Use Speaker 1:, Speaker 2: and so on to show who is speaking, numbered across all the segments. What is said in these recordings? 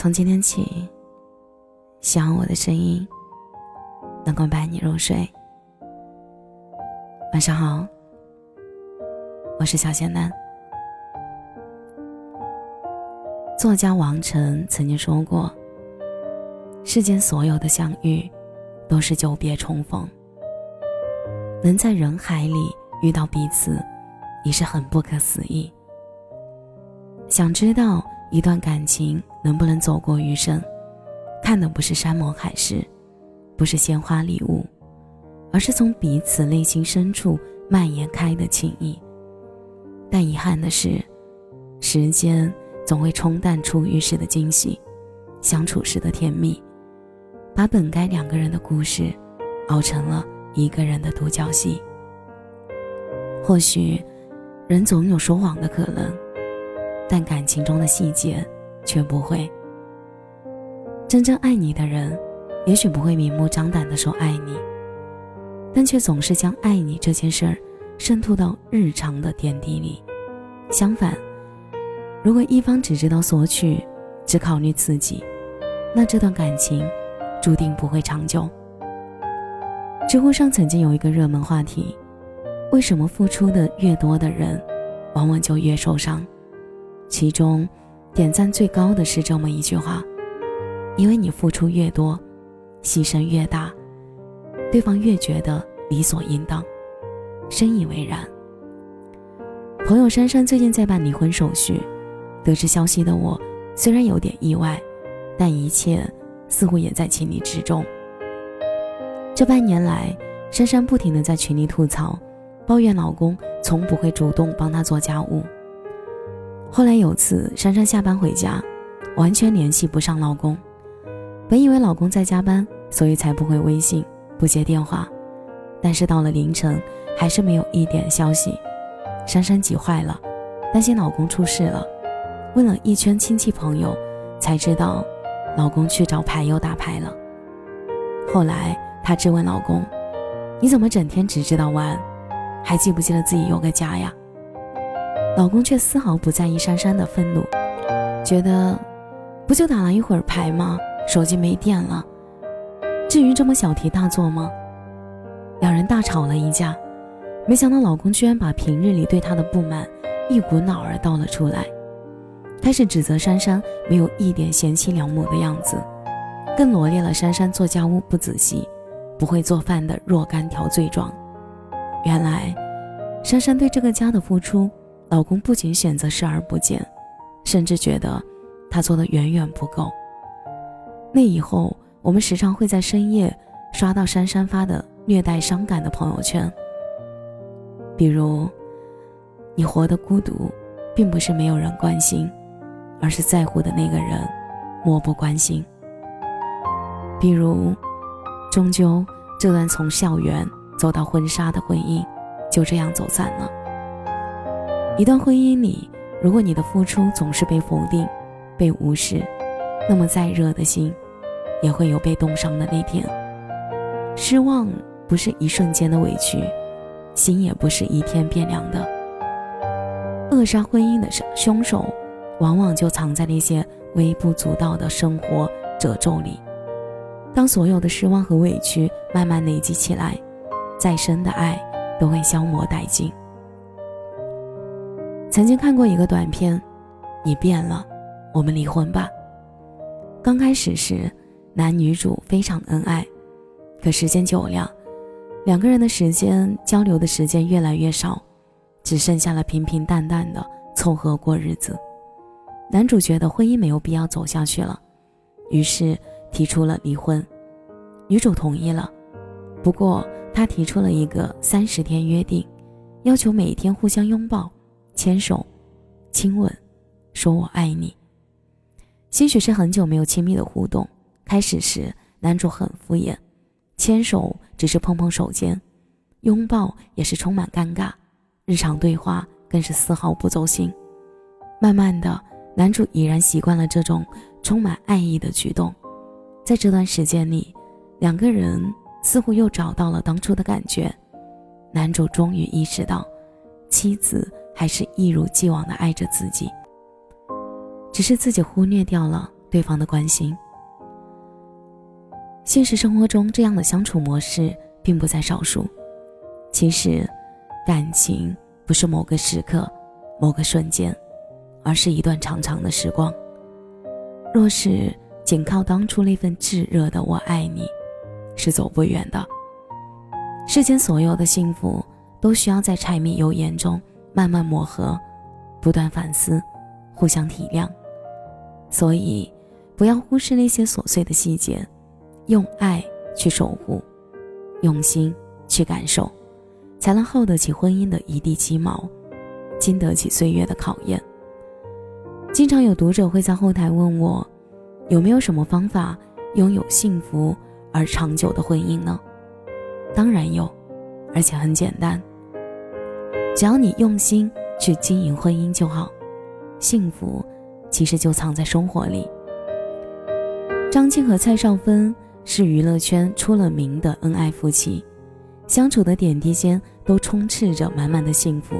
Speaker 1: 从今天起，希望我的声音能够伴你入睡。晚上好，我是小仙男。作家王晨曾经说过：“世间所有的相遇，都是久别重逢。能在人海里遇到彼此，已是很不可思议。”想知道一段感情能不能走过余生，看的不是山盟海誓，不是鲜花礼物，而是从彼此内心深处蔓延开的情谊。但遗憾的是，时间。总会冲淡初遇时的惊喜，相处时的甜蜜，把本该两个人的故事，熬成了一个人的独角戏。或许，人总有说谎的可能，但感情中的细节却不会。真正爱你的人，也许不会明目张胆地说爱你，但却总是将爱你这件事儿渗透到日常的点滴里。相反。如果一方只知道索取，只考虑自己，那这段感情注定不会长久。知乎上曾经有一个热门话题：为什么付出的越多的人，往往就越受伤？其中点赞最高的是这么一句话：因为你付出越多，牺牲越大，对方越觉得理所应当，深以为然。朋友珊珊最近在办离婚手续。得知消息的我，虽然有点意外，但一切似乎也在情理之中。这半年来，珊珊不停地在群里吐槽，抱怨老公从不会主动帮她做家务。后来有次，珊珊下班回家，完全联系不上老公。本以为老公在加班，所以才不回微信、不接电话。但是到了凌晨，还是没有一点消息。珊珊急坏了，担心老公出事了。问了一圈亲戚朋友，才知道，老公去找牌友打牌了。后来她质问老公：“你怎么整天只知道玩，还记不记得自己有个家呀？”老公却丝毫不在意珊珊的愤怒，觉得不就打了一会儿牌吗？手机没电了，至于这么小题大做吗？两人大吵了一架，没想到老公居然把平日里对她的不满一股脑儿倒了出来。开始指责珊珊没有一点贤妻良母的样子，更罗列了珊珊做家务不仔细、不会做饭的若干条罪状。原来，珊珊对这个家的付出，老公不仅选择视而不见，甚至觉得他做的远远不够。那以后，我们时常会在深夜刷到珊珊发的略带伤感的朋友圈，比如：“你活得孤独，并不是没有人关心。”而是在乎的那个人，漠不关心。比如，终究这段从校园走到婚纱的婚姻，就这样走散了。一段婚姻里，如果你的付出总是被否定、被无视，那么再热的心，也会有被冻伤的那天。失望不是一瞬间的委屈，心也不是一天变凉的。扼杀婚姻的凶手。往往就藏在那些微不足道的生活褶皱里。当所有的失望和委屈慢慢累积起来，再深的爱都会消磨殆尽。曾经看过一个短片，你变了，我们离婚吧。刚开始时，男女主非常恩爱，可时间久了，两个人的时间交流的时间越来越少，只剩下了平平淡淡的凑合过日子。男主觉得婚姻没有必要走下去了，于是提出了离婚。女主同意了，不过他提出了一个三十天约定，要求每天互相拥抱、牵手、亲吻，说我爱你。兴许是很久没有亲密的互动，开始时男主很敷衍，牵手只是碰碰手间，拥抱也是充满尴尬，日常对话更是丝毫不走心。慢慢的。男主已然习惯了这种充满爱意的举动，在这段时间里，两个人似乎又找到了当初的感觉。男主终于意识到，妻子还是一如既往的爱着自己，只是自己忽略掉了对方的关心。现实生活中，这样的相处模式并不在少数。其实，感情不是某个时刻、某个瞬间，而是一段长长的时光。若是仅靠当初那份炙热的“我爱你”，是走不远的。世间所有的幸福，都需要在柴米油盐中慢慢磨合，不断反思，互相体谅。所以，不要忽视那些琐碎的细节，用爱去守护，用心去感受，才能耗得起婚姻的一地鸡毛，经得起岁月的考验。经常有读者会在后台问我，有没有什么方法拥有幸福而长久的婚姻呢？当然有，而且很简单。只要你用心去经营婚姻就好，幸福其实就藏在生活里。张晋和蔡少芬是娱乐圈出了名的恩爱夫妻，相处的点滴间都充斥着满满的幸福。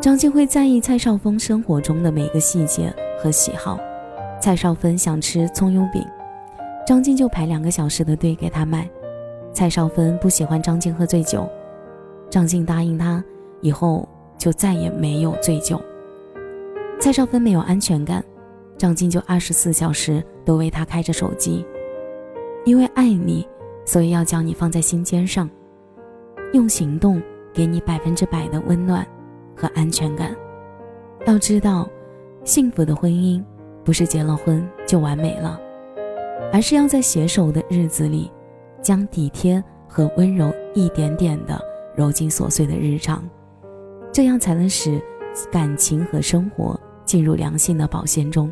Speaker 1: 张晋会在意蔡少芬生活中的每个细节和喜好，蔡少芬想吃葱油饼，张晋就排两个小时的队给她买。蔡少芬不喜欢张晋喝醉酒，张晋答应他以后就再也没有醉酒。蔡少芬没有安全感，张晋就二十四小时都为她开着手机，因为爱你，所以要将你放在心尖上，用行动给你百分之百的温暖和安全感。要知道，幸福的婚姻不是结了婚就完美了，而是要在携手的日子里。将体贴和温柔一点点的揉进琐碎的日常，这样才能使感情和生活进入良性的保鲜中。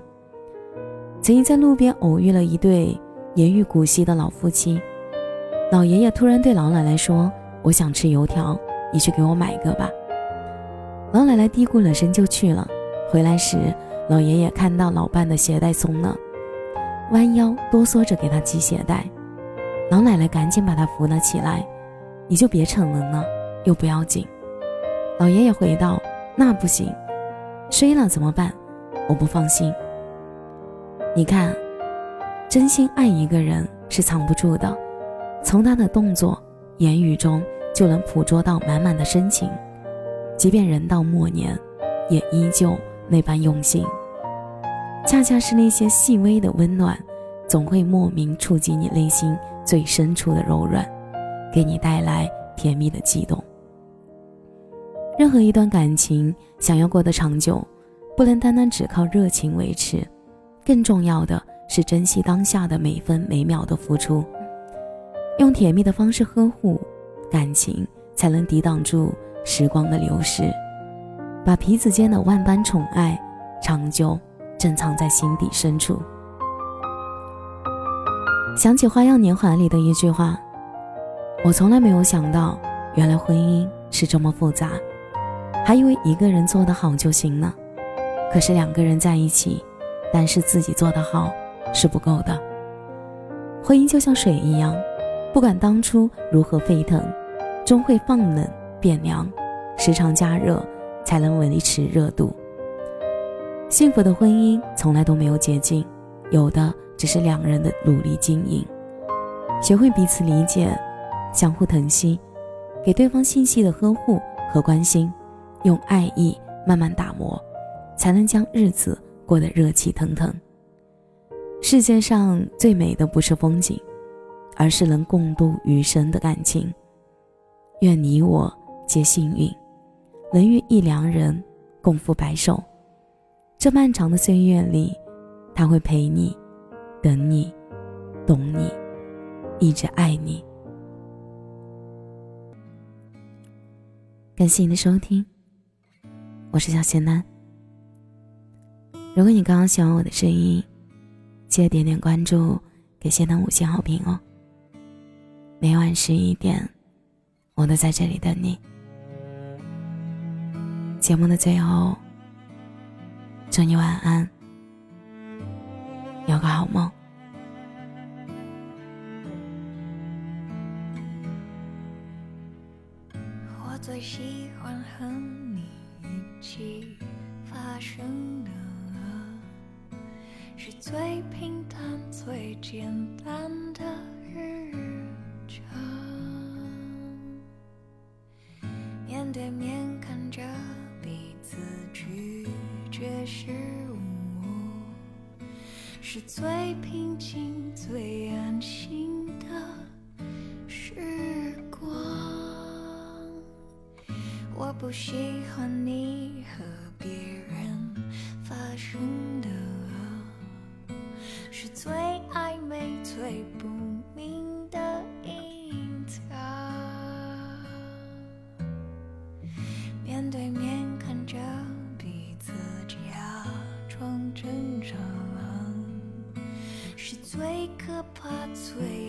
Speaker 1: 曾经在路边偶遇了一对年逾古稀的老夫妻，老爷爷突然对老奶奶说：“我想吃油条，你去给我买一个吧。”老奶奶嘀咕了声就去了。回来时，老爷爷看到老伴的鞋带松了，弯腰哆嗦着给他系鞋带。老奶奶赶紧把他扶了起来，你就别逞能了，又不要紧。老爷爷回道：“那不行，摔了怎么办？我不放心。你看，真心爱一个人是藏不住的，从他的动作、言语中就能捕捉到满满的深情，即便人到末年，也依旧那般用心。恰恰是那些细微的温暖，总会莫名触及你内心。”最深处的柔软，给你带来甜蜜的悸动。任何一段感情想要过得长久，不能单单只靠热情维持，更重要的是珍惜当下的每分每秒的付出，用甜蜜的方式呵护感情，才能抵挡住时光的流逝，把彼此间的万般宠爱长久珍藏在心底深处。想起《花样年华》里的一句话：“我从来没有想到，原来婚姻是这么复杂，还以为一个人做得好就行了。可是两个人在一起，但是自己做得好是不够的。婚姻就像水一样，不管当初如何沸腾，终会放冷变凉，时常加热才能维持热度。幸福的婚姻从来都没有捷径，有的。”只是两人的努力经营，学会彼此理解，相互疼惜，给对方细细的呵护和关心，用爱意慢慢打磨，才能将日子过得热气腾腾。世界上最美的不是风景，而是能共度余生的感情。愿你我皆幸运，能遇一良人共赴白首。这漫长的岁月里，他会陪你。等你，懂你，一直爱你。感谢你的收听，我是小仙丹。如果你刚刚喜欢我的声音，记得点点关注，给仙丹五星好评哦。每晚十一点，我都在这里等你。节目的最后，祝你晚安，有个好梦。
Speaker 2: 是最平淡、最简单的日常。面对面看着彼此拒绝失误，是最平静、最安心的时光。我不喜欢你和别人发生最不明的隐藏。面对面看着彼此假装正常，是最可怕、最